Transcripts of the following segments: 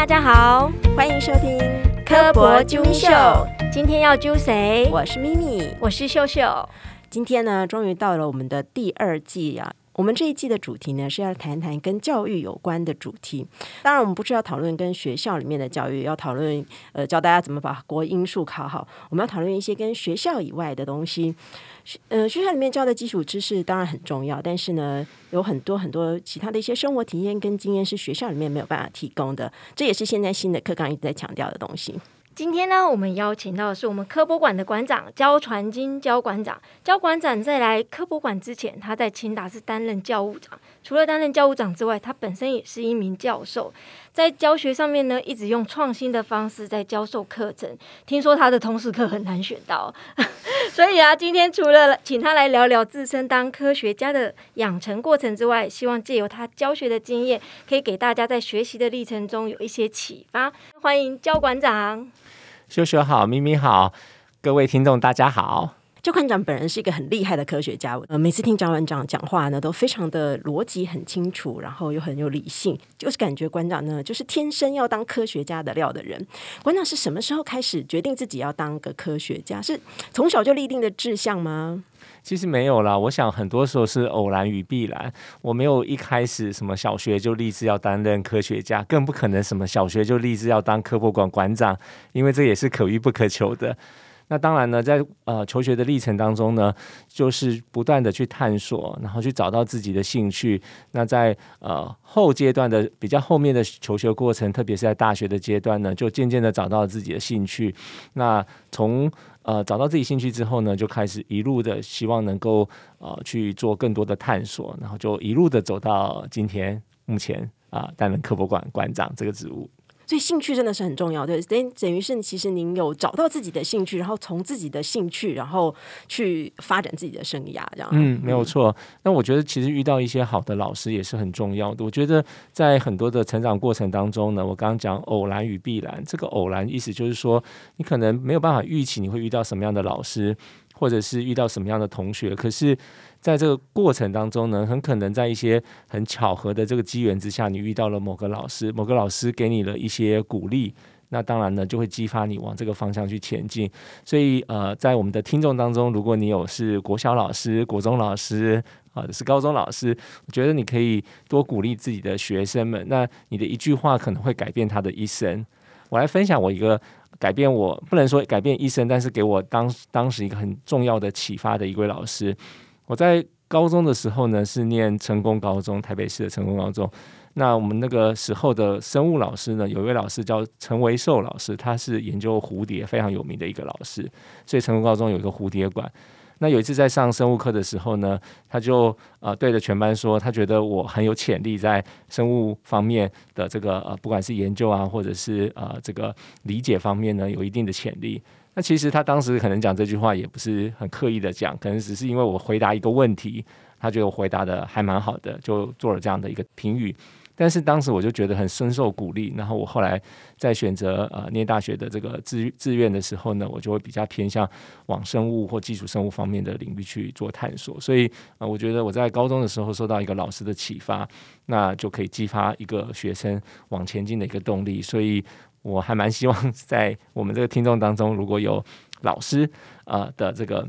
大家好，欢迎收听科博揪咪秀。今天要揪谁？我是咪咪，我是秀秀。今天呢，终于到了我们的第二季啊。我们这一季的主题呢，是要谈谈跟教育有关的主题。当然，我们不是要讨论跟学校里面的教育，要讨论呃，教大家怎么把国英数考好。我们要讨论一些跟学校以外的东西。呃，学校里面教的基础知识当然很重要，但是呢，有很多很多其他的一些生活体验跟经验是学校里面没有办法提供的。这也是现在新的课纲一直在强调的东西。今天呢，我们邀请到的是我们科博馆的馆长焦传金焦馆长。焦馆长在来科博馆之前，他在清大是担任教务长。除了担任教务长之外，他本身也是一名教授，在教学上面呢，一直用创新的方式在教授课程。听说他的通识课很难选到，所以啊，今天除了请他来聊聊自身当科学家的养成过程之外，希望借由他教学的经验，可以给大家在学习的历程中有一些启发。欢迎焦馆长。秀秀好，咪咪好，各位听众大家好。焦馆长本人是一个很厉害的科学家，呃，每次听焦馆长讲话呢，都非常的逻辑很清楚，然后又很有理性，就是感觉馆长呢就是天生要当科学家的料的人。馆长是什么时候开始决定自己要当个科学家？是从小就立定的志向吗？其实没有啦，我想很多时候是偶然与必然。我没有一开始什么小学就立志要担任科学家，更不可能什么小学就立志要当科博馆馆长，因为这也是可遇不可求的。那当然呢，在呃求学的历程当中呢，就是不断的去探索，然后去找到自己的兴趣。那在呃后阶段的比较后面的求学过程，特别是在大学的阶段呢，就渐渐的找到了自己的兴趣。那从呃找到自己兴趣之后呢，就开始一路的希望能够呃去做更多的探索，然后就一路的走到今天目前啊担任科博馆馆长这个职务。所以兴趣真的是很重要，对，等等于是其实您有找到自己的兴趣，然后从自己的兴趣，然后去发展自己的生涯，这样。嗯，没有错。那我觉得其实遇到一些好的老师也是很重要的。我觉得在很多的成长过程当中呢，我刚刚讲偶然与必然，这个偶然意思就是说，你可能没有办法预期你会遇到什么样的老师，或者是遇到什么样的同学，可是。在这个过程当中呢，很可能在一些很巧合的这个机缘之下，你遇到了某个老师，某个老师给你了一些鼓励，那当然呢就会激发你往这个方向去前进。所以呃，在我们的听众当中，如果你有是国小老师、国中老师啊，是高中老师，我觉得你可以多鼓励自己的学生们。那你的一句话可能会改变他的一生。我来分享我一个改变我不能说改变一生，但是给我当当时一个很重要的启发的一位老师。我在高中的时候呢，是念成功高中，台北市的成功高中。那我们那个时候的生物老师呢，有一位老师叫陈维寿老师，他是研究蝴蝶非常有名的一个老师。所以成功高中有一个蝴蝶馆。那有一次在上生物课的时候呢，他就呃对着全班说，他觉得我很有潜力在生物方面的这个呃，不管是研究啊，或者是呃这个理解方面呢，有一定的潜力。那其实他当时可能讲这句话也不是很刻意的讲，可能只是因为我回答一个问题，他觉得我回答的还蛮好的，就做了这样的一个评语。但是当时我就觉得很深受鼓励，然后我后来在选择呃念大学的这个志志愿的时候呢，我就会比较偏向往生物或基础生物方面的领域去做探索。所以呃，我觉得我在高中的时候受到一个老师的启发，那就可以激发一个学生往前进的一个动力。所以。我还蛮希望在我们这个听众当中，如果有老师啊的这个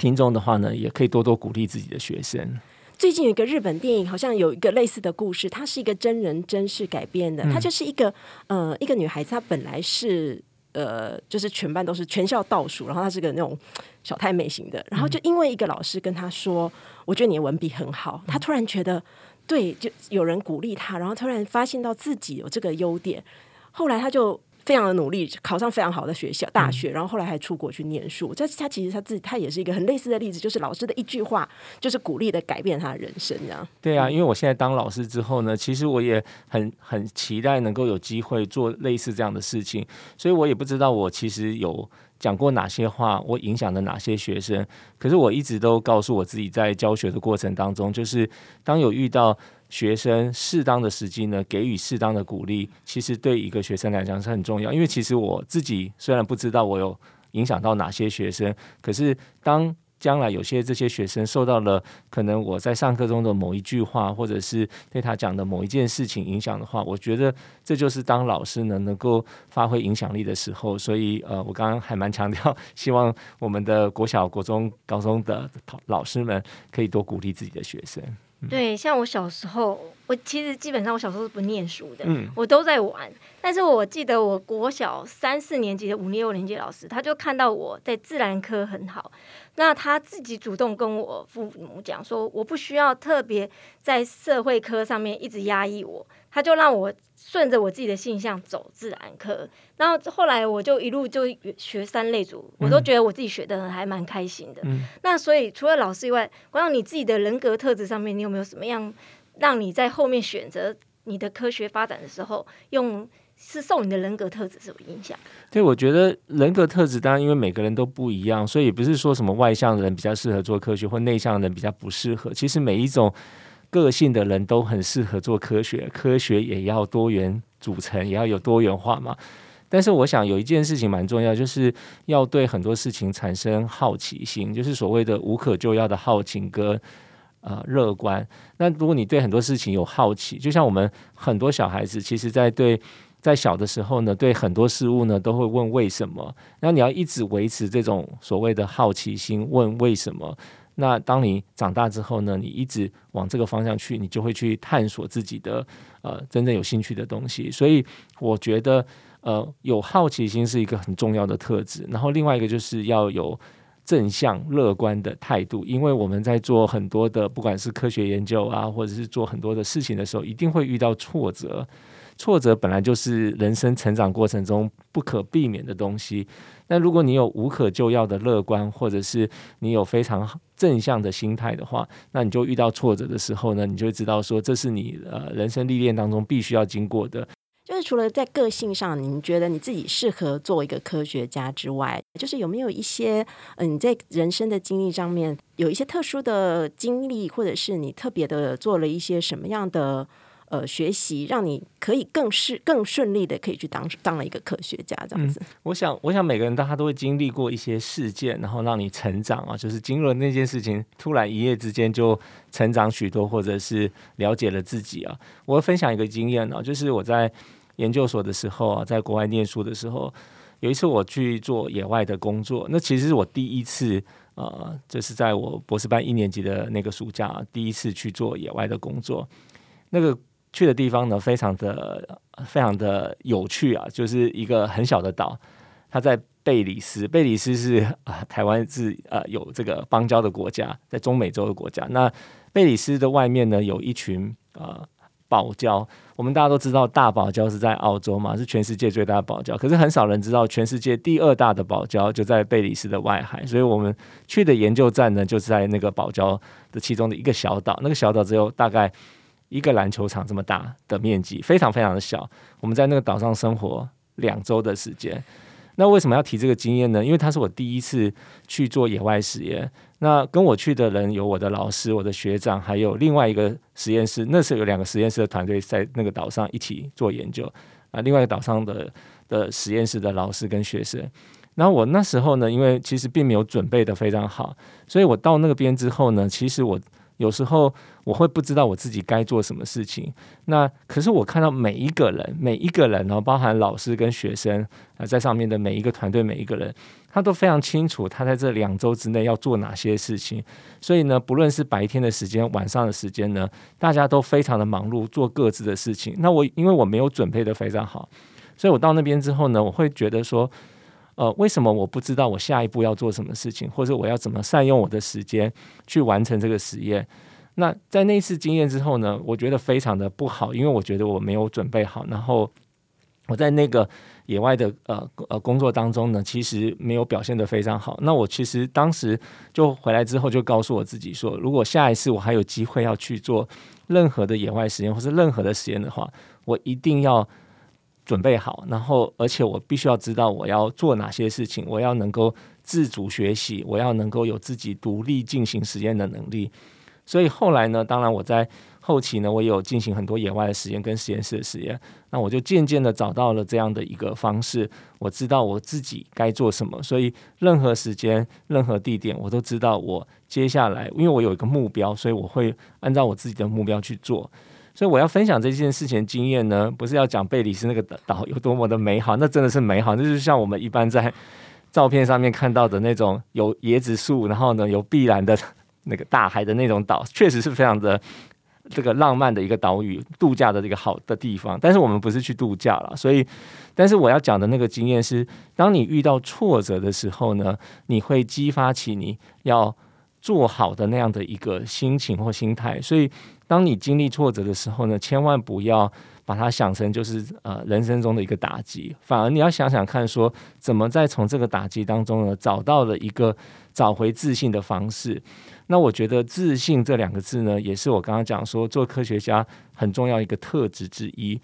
听众的话呢，也可以多多鼓励自己的学生。最近有一个日本电影，好像有一个类似的故事，它是一个真人真事改编的。它就是一个呃一个女孩子，她本来是呃就是全班都是全校倒数，然后她是个那种小太妹型的，然后就因为一个老师跟她说：“我觉得你的文笔很好。”她突然觉得对，就有人鼓励她，然后突然发现到自己有这个优点。后来她就非常的努力，考上非常好的学校大学，然后后来还出国去念书。这他其实他自己他也是一个很类似的例子，就是老师的一句话，就是鼓励的改变他的人生，这样。对啊，因为我现在当老师之后呢，其实我也很很期待能够有机会做类似这样的事情，所以我也不知道我其实有讲过哪些话，我影响了哪些学生。可是我一直都告诉我自己，在教学的过程当中，就是当有遇到。学生适当的时机呢，给予适当的鼓励，其实对一个学生来讲是很重要。因为其实我自己虽然不知道我有影响到哪些学生，可是当。将来有些这些学生受到了可能我在上课中的某一句话，或者是对他讲的某一件事情影响的话，我觉得这就是当老师呢能够发挥影响力的时候。所以呃，我刚刚还蛮强调，希望我们的国小、国中、高中的老师们可以多鼓励自己的学生。对，像我小时候，我其实基本上我小时候是不念书的，嗯。我都在玩。但是我记得我国小三四年级的五六年级老师，他就看到我在自然科很好，那他自己主动跟我父母讲说，我不需要特别在社会科上面一直压抑我，他就让我顺着我自己的性向走自然科。然后后来我就一路就学三类组，我都觉得我自己学的还蛮开心的。嗯那所以除了老师以外，关于你自己的人格特质上面，你有没有什么样让你在后面选择你的科学发展的时候，用是受你的人格特质是有影响？对，我觉得人格特质当然因为每个人都不一样，所以也不是说什么外向的人比较适合做科学，或内向的人比较不适合。其实每一种个性的人都很适合做科学，科学也要多元组成，也要有多元化嘛。但是我想有一件事情蛮重要，就是要对很多事情产生好奇心，就是所谓的无可救药的好奇跟呃乐观。那如果你对很多事情有好奇，就像我们很多小孩子，其实在对在小的时候呢，对很多事物呢都会问为什么。然后你要一直维持这种所谓的好奇心，问为什么。那当你长大之后呢，你一直往这个方向去，你就会去探索自己的呃真正有兴趣的东西。所以我觉得呃有好奇心是一个很重要的特质。然后另外一个就是要有正向乐观的态度，因为我们在做很多的不管是科学研究啊，或者是做很多的事情的时候，一定会遇到挫折。挫折本来就是人生成长过程中不可避免的东西。那如果你有无可救药的乐观，或者是你有非常正向的心态的话，那你就遇到挫折的时候呢，你就会知道说这是你呃人生历练当中必须要经过的。就是除了在个性上，你觉得你自己适合做一个科学家之外，就是有没有一些嗯、呃你在人生的经历上面有一些特殊的经历，或者是你特别的做了一些什么样的呃学习，让你可以更是更顺利的可以去当当了一个科学家这样子？我想，我想每个人大家都会经历过一些事件，然后让你成长啊，就是经历了那件事情，突然一夜之间就成长许多，或者是了解了自己啊。我会分享一个经验啊，就是我在研究所的时候啊，在国外念书的时候，有一次我去做野外的工作，那其实是我第一次。呃，就是在我博士班一年级的那个暑假、啊，第一次去做野外的工作。那个去的地方呢，非常的非常的有趣啊，就是一个很小的岛，它在贝里斯。贝里斯是啊、台湾是呃有这个邦交的国家，在中美洲的国家。那贝里斯的外面呢，有一群呃堡礁。我们大家都知道，大堡礁是在澳洲嘛，是全世界最大的堡礁。可是很少人知道，全世界第二大的堡礁就在贝里斯的外海。所以我们去的研究站呢，就是在那个堡礁的其中的一个小岛。那个小岛只有大概一个篮球场这么大的面积，非常非常的小。我们在那个岛上生活两周的时间。那为什么要提这个经验呢？因为它是我第一次去做野外实验。那跟我去的人有我的老师、我的学长，还有另外一个实验室。那时候有两个实验室的团队在那个岛上一起做研究啊。另外一个岛上的的实验室的老师跟学生。然后我那时候呢，因为其实并没有准备的非常好，所以我到那边之后呢，其实我有时候我会不知道我自己该做什么事情。那可是我看到每一个人，每一个人，然后包含老师跟学生啊，在上面的每一个团队，每一个人，他都非常清楚他在这两周之内要做哪些事情。所以呢，不论是白天的时间、晚上的时间呢，大家都非常的忙碌，做各自的事情。那我因为我没有准备的非常好，所以我到那边之后呢，我会觉得说。呃，为什么我不知道我下一步要做什么事情，或者我要怎么善用我的时间去完成这个实验？那在那次经验之后呢，我觉得非常的不好，因为我觉得我没有准备好，然后我在那个野外的呃呃工作当中呢，其实没有表现得非常好。那我其实当时就回来之后就告诉我自己说，如果下一次我还有机会要去做任何的野外实验或是任何的实验的话，我一定要。准备好，然后而且我必须要知道我要做哪些事情，我要能够自主学习，我要能够有自己独立进行实验的能力。所以后来呢，当然我在后期呢，我也有进行很多野外的实验跟实验室的实验。那我就渐渐的找到了这样的一个方式，我知道我自己该做什么，所以任何时间、任何地点，我都知道我接下来，因为我有一个目标，所以我会按照我自己的目标去做。所以我要分享这件事情经验呢，不是要讲贝里斯那个岛有多么的美好，那真的是美好，那就是像我们一般在照片上面看到的那种有椰子树，然后呢有碧蓝的那个大海的那种岛，确实是非常的这个浪漫的一个岛屿，度假的一个好的地方。但是我们不是去度假了，所以，但是我要讲的那个经验是，当你遇到挫折的时候呢，你会激发起你要做好的那样的一个心情或心态，所以。当你经历挫折的时候呢，千万不要把它想成就是呃人生中的一个打击，反而你要想想看，说怎么在从这个打击当中呢，找到了一个找回自信的方式。那我觉得自信这两个字呢，也是我刚刚讲说做科学家很重要一个特质之一。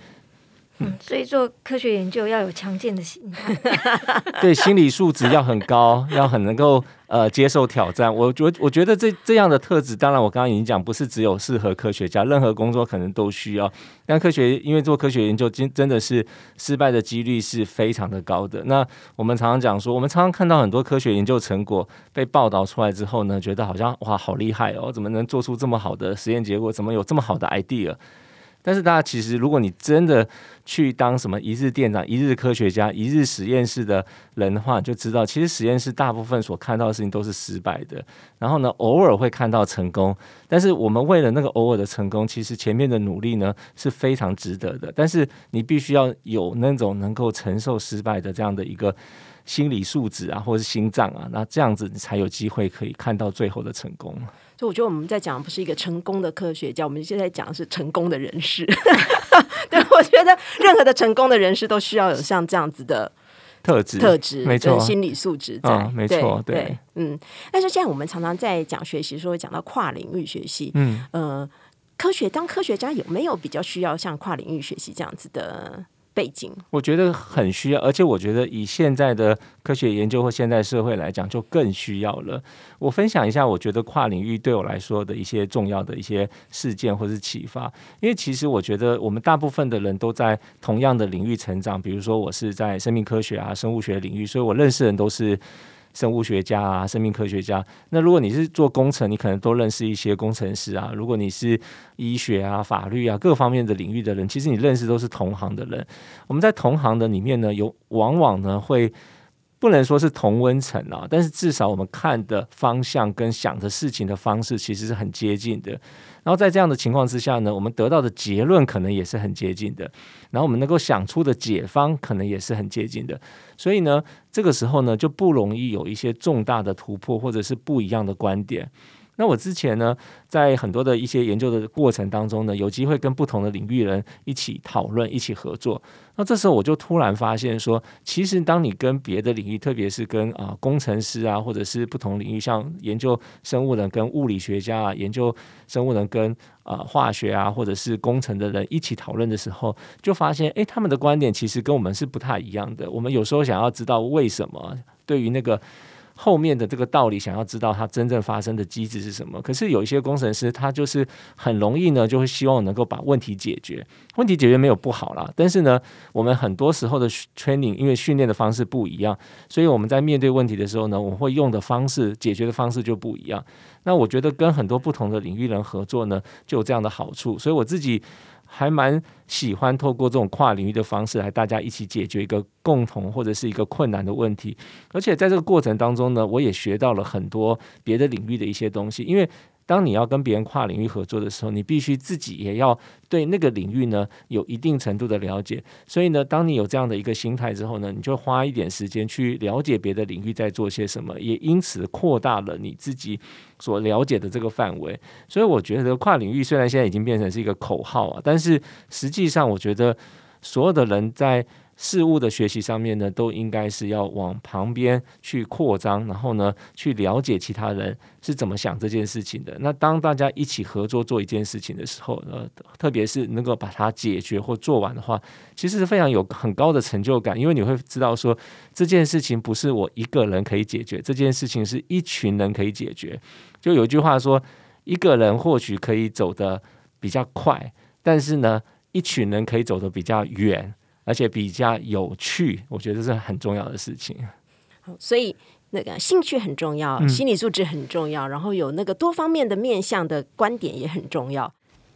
嗯，所以做科学研究要有强健的心态，对，心理素质要很高，要很能够呃接受挑战。我觉我觉得这这样的特质，当然我刚刚已经讲，不是只有适合科学家，任何工作可能都需要。但科学因为做科学研究，真真的是失败的几率是非常的高的。那我们常常讲说，我们常常看到很多科学研究成果被报道出来之后呢，觉得好像哇好厉害哦，怎么能做出这么好的实验结果？怎么有这么好的 idea？但是大家其实，如果你真的去当什么一日店长、一日科学家、一日实验室的人的话，就知道其实实验室大部分所看到的事情都是失败的。然后呢，偶尔会看到成功，但是我们为了那个偶尔的成功，其实前面的努力呢是非常值得的。但是你必须要有那种能够承受失败的这样的一个心理素质啊，或者是心脏啊，那这样子你才有机会可以看到最后的成功。所以我觉得我们在讲不是一个成功的科学家，我们现在讲的是成功的人士。对，我觉得任何的成功的人士都需要有像这样子的特质，特质没错，心理素质在，没错，对，嗯。但是现在我们常常在讲学习，说讲到跨领域学习，嗯，呃，科学当科学家有没有比较需要像跨领域学习这样子的？背景，我觉得很需要，而且我觉得以现在的科学研究或现代社会来讲，就更需要了。我分享一下，我觉得跨领域对我来说的一些重要的一些事件或是启发。因为其实我觉得我们大部分的人都在同样的领域成长，比如说我是在生命科学啊、生物学领域，所以我认识人都是。生物学家啊，生命科学家。那如果你是做工程，你可能都认识一些工程师啊。如果你是医学啊、法律啊各方面的领域的人，其实你认识都是同行的人。我们在同行的里面呢，有往往呢会。不能说是同温层啊，但是至少我们看的方向跟想的事情的方式其实是很接近的。然后在这样的情况之下呢，我们得到的结论可能也是很接近的。然后我们能够想出的解方可能也是很接近的。所以呢，这个时候呢就不容易有一些重大的突破或者是不一样的观点。那我之前呢，在很多的一些研究的过程当中呢，有机会跟不同的领域人一起讨论、一起合作。那这时候我就突然发现说，其实当你跟别的领域，特别是跟啊工程师啊，或者是不同领域，像研究生物人跟物理学家啊，研究生物人跟啊化学啊，或者是工程的人一起讨论的时候，就发现，哎，他们的观点其实跟我们是不太一样的。我们有时候想要知道为什么，对于那个。后面的这个道理，想要知道它真正发生的机制是什么？可是有一些工程师，他就是很容易呢，就会希望能够把问题解决。问题解决没有不好啦，但是呢，我们很多时候的 training 因为训练的方式不一样，所以我们在面对问题的时候呢，我们会用的方式、解决的方式就不一样。那我觉得跟很多不同的领域人合作呢，就有这样的好处。所以我自己。还蛮喜欢透过这种跨领域的方式来大家一起解决一个共同或者是一个困难的问题，而且在这个过程当中呢，我也学到了很多别的领域的一些东西，因为。当你要跟别人跨领域合作的时候，你必须自己也要对那个领域呢有一定程度的了解。所以呢，当你有这样的一个心态之后呢，你就花一点时间去了解别的领域在做些什么，也因此扩大了你自己所了解的这个范围。所以我觉得跨领域虽然现在已经变成是一个口号啊，但是实际上我觉得所有的人在。事物的学习上面呢，都应该是要往旁边去扩张，然后呢，去了解其他人是怎么想这件事情的。那当大家一起合作做一件事情的时候，呃，特别是能够把它解决或做完的话，其实是非常有很高的成就感，因为你会知道说这件事情不是我一个人可以解决，这件事情是一群人可以解决。就有一句话说，一个人或许可以走得。比较快，但是呢，一群人可以走得比较远，而且比较有趣。我觉得这是很重要的事情。所以那个兴趣很重要，心理素质很重要，然后有那个多方面的面向的观点也很重要。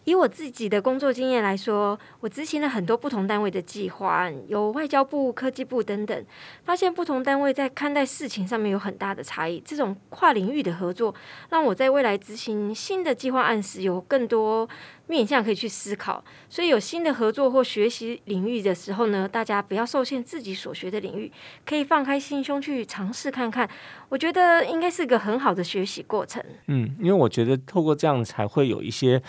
以我自己的工作经验来说，我执行了很多不同单位的计划，有外交部、科技部等等，发现不同单位在看待事情上面有很大的差异。这种跨领域的合作，让我在未来执行新的计划案时有更多面向可以去思考。所以有新的合作或学习领域的时候呢，大家不要受限自己所学的领域，可以放开心胸去尝试看看。我觉得应该是个很好的学习过程。嗯，因为我觉得透过这样才会有一些。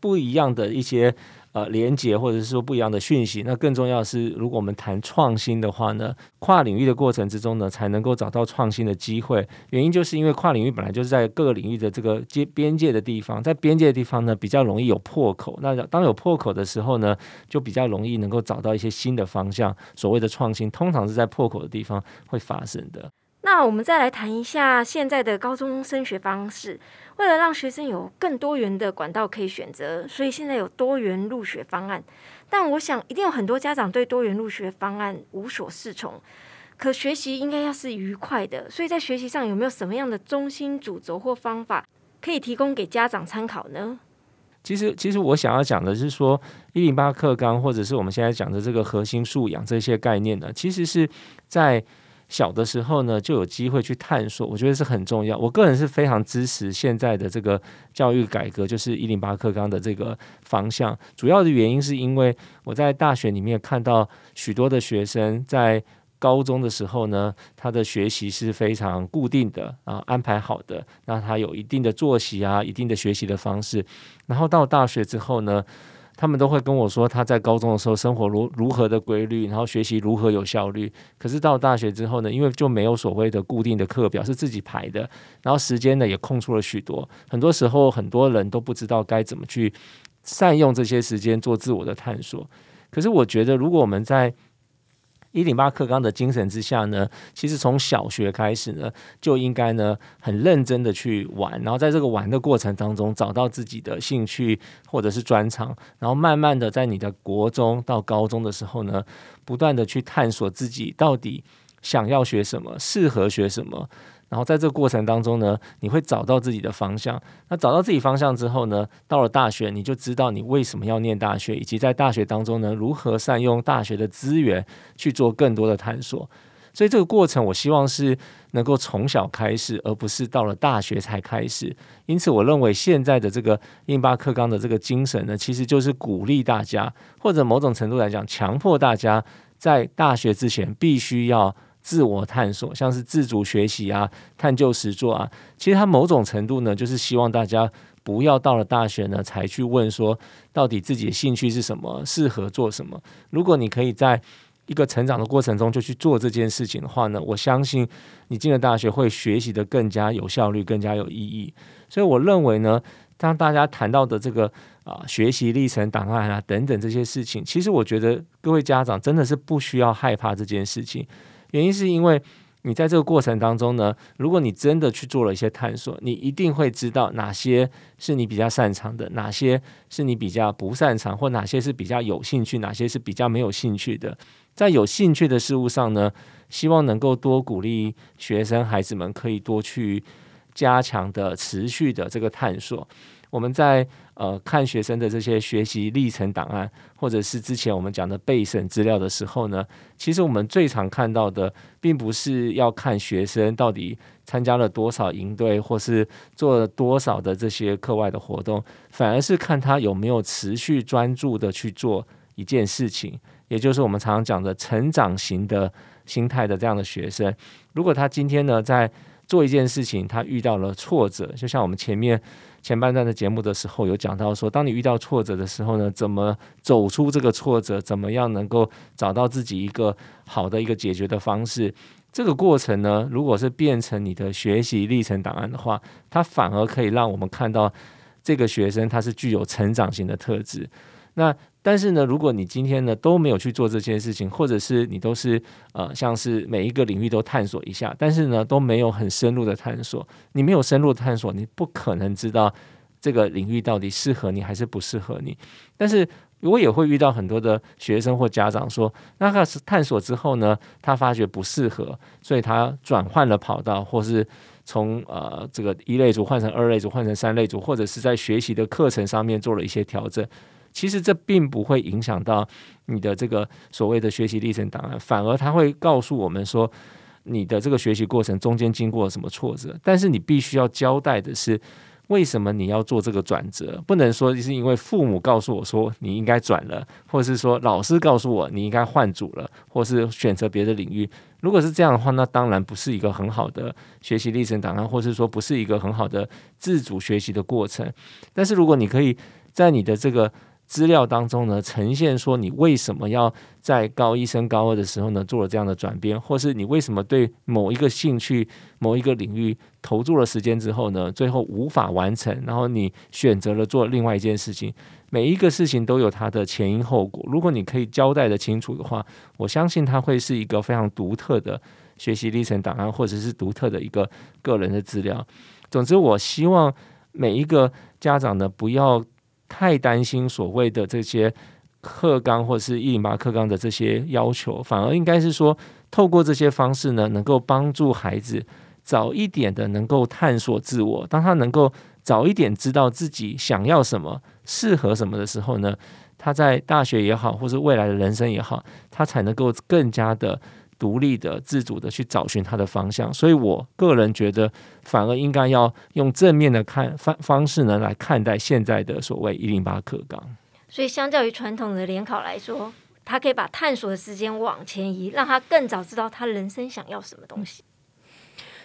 不一样的一些呃连接，或者是说不一样的讯息。那更重要的是，如果我们谈创新的话呢，跨领域的过程之中呢，才能够找到创新的机会。原因就是因为跨领域本来就是在各个领域的这个接边界的地方，在边界的地方呢，比较容易有破口。那当有破口的时候呢，就比较容易能够找到一些新的方向。所谓的创新，通常是在破口的地方会发生的。那我们再来谈一下现在的高中升学方式。为了让学生有更多元的管道可以选择，所以现在有多元入学方案。但我想，一定有很多家长对多元入学方案无所适从。可学习应该要是愉快的，所以在学习上有没有什么样的中心主轴或方法可以提供给家长参考呢？其实，其实我想要讲的是说，一零八课纲或者是我们现在讲的这个核心素养这些概念呢，其实是在。小的时候呢，就有机会去探索，我觉得是很重要。我个人是非常支持现在的这个教育改革，就是一零八课纲的这个方向。主要的原因是因为我在大学里面看到许多的学生在高中的时候呢，他的学习是非常固定的啊，安排好的，那他有一定的作息啊，一定的学习的方式。然后到大学之后呢，他们都会跟我说，他在高中的时候生活如如何的规律，然后学习如何有效率。可是到大学之后呢，因为就没有所谓的固定的课表是自己排的，然后时间呢也空出了许多。很多时候很多人都不知道该怎么去善用这些时间做自我的探索。可是我觉得，如果我们在一零八课纲的精神之下呢，其实从小学开始呢，就应该呢很认真的去玩，然后在这个玩的过程当中找到自己的兴趣或者是专长，然后慢慢的在你的国中到高中的时候呢，不断的去探索自己到底想要学什么，适合学什么。然后在这个过程当中呢，你会找到自己的方向。那找到自己方向之后呢，到了大学，你就知道你为什么要念大学，以及在大学当中呢，如何善用大学的资源去做更多的探索。所以这个过程，我希望是能够从小开始，而不是到了大学才开始。因此，我认为现在的这个印巴克纲的这个精神呢，其实就是鼓励大家，或者某种程度来讲，强迫大家在大学之前必须要。自我探索，像是自主学习啊、探究实作啊，其实它某种程度呢，就是希望大家不要到了大学呢才去问说，到底自己的兴趣是什么，适合做什么。如果你可以在一个成长的过程中就去做这件事情的话呢，我相信你进了大学会学习的更加有效率、更加有意义。所以我认为呢，当大家谈到的这个啊学习历程档案啊等等这些事情，其实我觉得各位家长真的是不需要害怕这件事情。原因是因为你在这个过程当中呢，如果你真的去做了一些探索，你一定会知道哪些是你比较擅长的，哪些是你比较不擅长，或哪些是比较有兴趣，哪些是比较没有兴趣的。在有兴趣的事物上呢，希望能够多鼓励学生孩子们可以多去加强的持续的这个探索。我们在呃看学生的这些学习历程档案，或者是之前我们讲的备审资料的时候呢，其实我们最常看到的，并不是要看学生到底参加了多少营队，或是做了多少的这些课外的活动，反而是看他有没有持续专注的去做一件事情，也就是我们常常讲的成长型的心态的这样的学生。如果他今天呢在做一件事情，他遇到了挫折，就像我们前面。前半段的节目的时候有讲到说，当你遇到挫折的时候呢，怎么走出这个挫折？怎么样能够找到自己一个好的一个解决的方式？这个过程呢，如果是变成你的学习历程档案的话，它反而可以让我们看到这个学生他是具有成长型的特质。那但是呢，如果你今天呢都没有去做这件事情，或者是你都是呃像是每一个领域都探索一下，但是呢都没有很深入的探索，你没有深入探索，你不可能知道这个领域到底适合你还是不适合你。但是我也会遇到很多的学生或家长说，那他是探索之后呢，他发觉不适合，所以他转换了跑道，或是从呃这个一类组换成二类组，换成三类组，或者是在学习的课程上面做了一些调整。其实这并不会影响到你的这个所谓的学习历程档案，反而他会告诉我们说，你的这个学习过程中间经过了什么挫折。但是你必须要交代的是，为什么你要做这个转折？不能说是因为父母告诉我说你应该转了，或者是说老师告诉我你应该换组了，或是选择别的领域。如果是这样的话，那当然不是一个很好的学习历程档案，或是说不是一个很好的自主学习的过程。但是如果你可以在你的这个资料当中呢，呈现说你为什么要在高一升高二的时候呢做了这样的转变，或是你为什么对某一个兴趣、某一个领域投注了时间之后呢，最后无法完成，然后你选择了做另外一件事情。每一个事情都有它的前因后果，如果你可以交代的清楚的话，我相信它会是一个非常独特的学习历程档案，或者是独特的一个个人的资料。总之，我希望每一个家长呢，不要。太担心所谓的这些课纲或者是一零八课纲的这些要求，反而应该是说，透过这些方式呢，能够帮助孩子早一点的能够探索自我。当他能够早一点知道自己想要什么、适合什么的时候呢，他在大学也好，或是未来的人生也好，他才能够更加的。独立的、自主的去找寻他的方向，所以我个人觉得，反而应该要用正面的看方方式呢来看待现在的所谓一零八课纲。所以，相较于传统的联考来说，他可以把探索的时间往前移，让他更早知道他人生想要什么东西。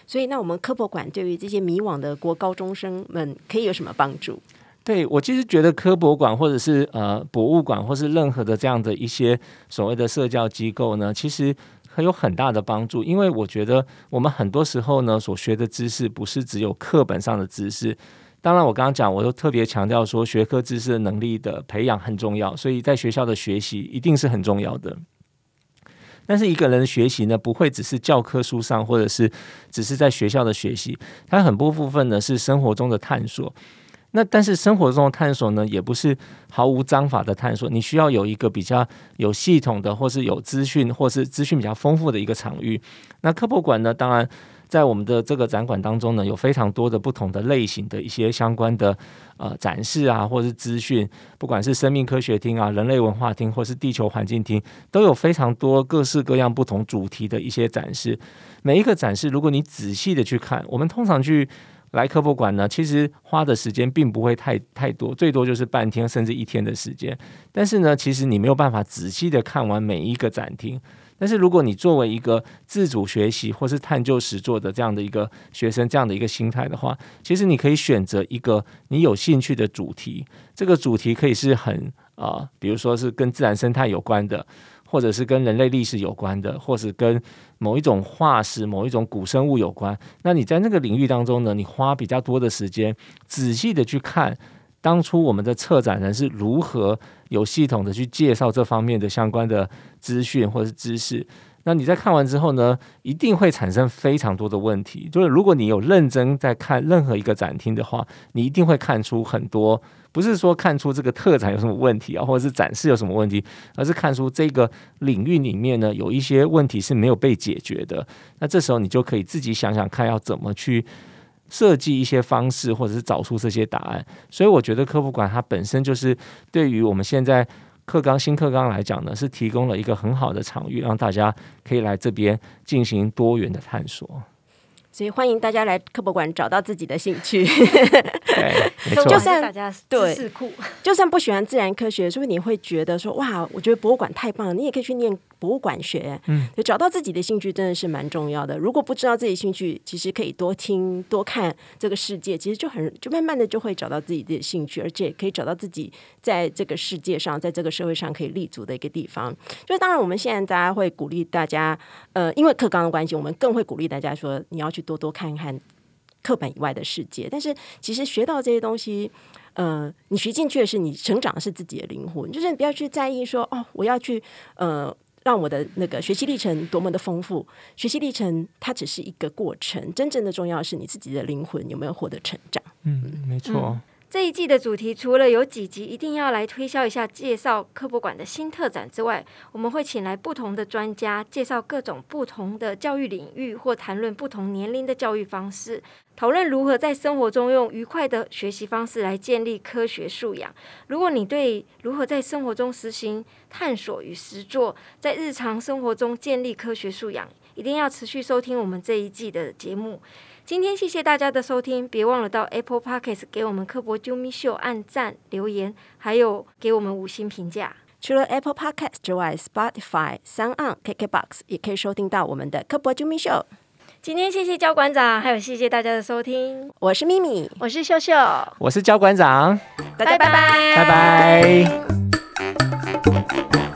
所以，那我们科博馆对于这些迷惘的国高中生们，可以有什么帮助？对我其实觉得科博馆或者是呃博物馆，或是任何的这样的一些所谓的社交机构呢，其实。很有很大的帮助，因为我觉得我们很多时候呢，所学的知识不是只有课本上的知识。当然，我刚刚讲，我都特别强调说，学科知识的能力的培养很重要，所以在学校的学习一定是很重要的。但是一个人的学习呢，不会只是教科书上，或者是只是在学校的学习，它很多部分呢是生活中的探索。那但是生活中的探索呢，也不是毫无章法的探索，你需要有一个比较有系统的，或是有资讯，或是资讯比较丰富的一个场域。那科博馆呢，当然在我们的这个展馆当中呢，有非常多的不同的类型的一些相关的呃展示啊，或是资讯，不管是生命科学厅啊、人类文化厅，或是地球环境厅，都有非常多各式各样不同主题的一些展示。每一个展示，如果你仔细的去看，我们通常去。来科博馆呢，其实花的时间并不会太太多，最多就是半天甚至一天的时间。但是呢，其实你没有办法仔细的看完每一个展厅。但是如果你作为一个自主学习或是探究实作的这样的一个学生，这样的一个心态的话，其实你可以选择一个你有兴趣的主题。这个主题可以是很啊，比如说是跟自然生态有关的。或者是跟人类历史有关的，或是跟某一种化石、某一种古生物有关，那你在那个领域当中呢，你花比较多的时间，仔细的去看当初我们的策展人是如何有系统的去介绍这方面的相关的资讯或是知识。那你在看完之后呢，一定会产生非常多的问题。就是如果你有认真在看任何一个展厅的话，你一定会看出很多。不是说看出这个特展有什么问题啊，或者是展示有什么问题，而是看出这个领域里面呢有一些问题是没有被解决的。那这时候你就可以自己想想看，要怎么去设计一些方式，或者是找出这些答案。所以我觉得科普馆它本身就是对于我们现在课纲新课纲来讲呢，是提供了一个很好的场域，让大家可以来这边进行多元的探索。所以欢迎大家来科博馆找到自己的兴趣。就算大家对，就算不喜欢自然科学，是不是你会觉得说哇，我觉得博物馆太棒了，你也可以去念。博物馆学，嗯，就找到自己的兴趣真的是蛮重要的。如果不知道自己兴趣，其实可以多听多看这个世界，其实就很就慢慢的就会找到自己的兴趣，而且可以找到自己在这个世界上，在这个社会上可以立足的一个地方。就是当然，我们现在大家会鼓励大家，呃，因为课纲的关系，我们更会鼓励大家说，你要去多多看看课本以外的世界。但是，其实学到这些东西，呃，你学进去的是你成长的是自己的灵魂，就是你不要去在意说，哦，我要去，呃。让我的那个学习历程多么的丰富，学习历程它只是一个过程，真正的重要是你自己的灵魂有没有获得成长。嗯，没错。这一季的主题除了有几集一定要来推销一下、介绍科博馆的新特展之外，我们会请来不同的专家，介绍各种不同的教育领域，或谈论不同年龄的教育方式，讨论如何在生活中用愉快的学习方式来建立科学素养。如果你对如何在生活中实行探索与实作，在日常生活中建立科学素养，一定要持续收听我们这一季的节目。今天谢谢大家的收听，别忘了到 Apple Podcast 给我们科博啾咪秀按赞留言，还有给我们五星评价。除了 Apple Podcast 之外，Spotify、s o n On、KKBox 也可以收听到我们的科博啾咪秀。今天谢谢焦馆长，还有谢谢大家的收听。我是咪咪，我是秀秀，我是教馆长，大家拜拜，拜拜。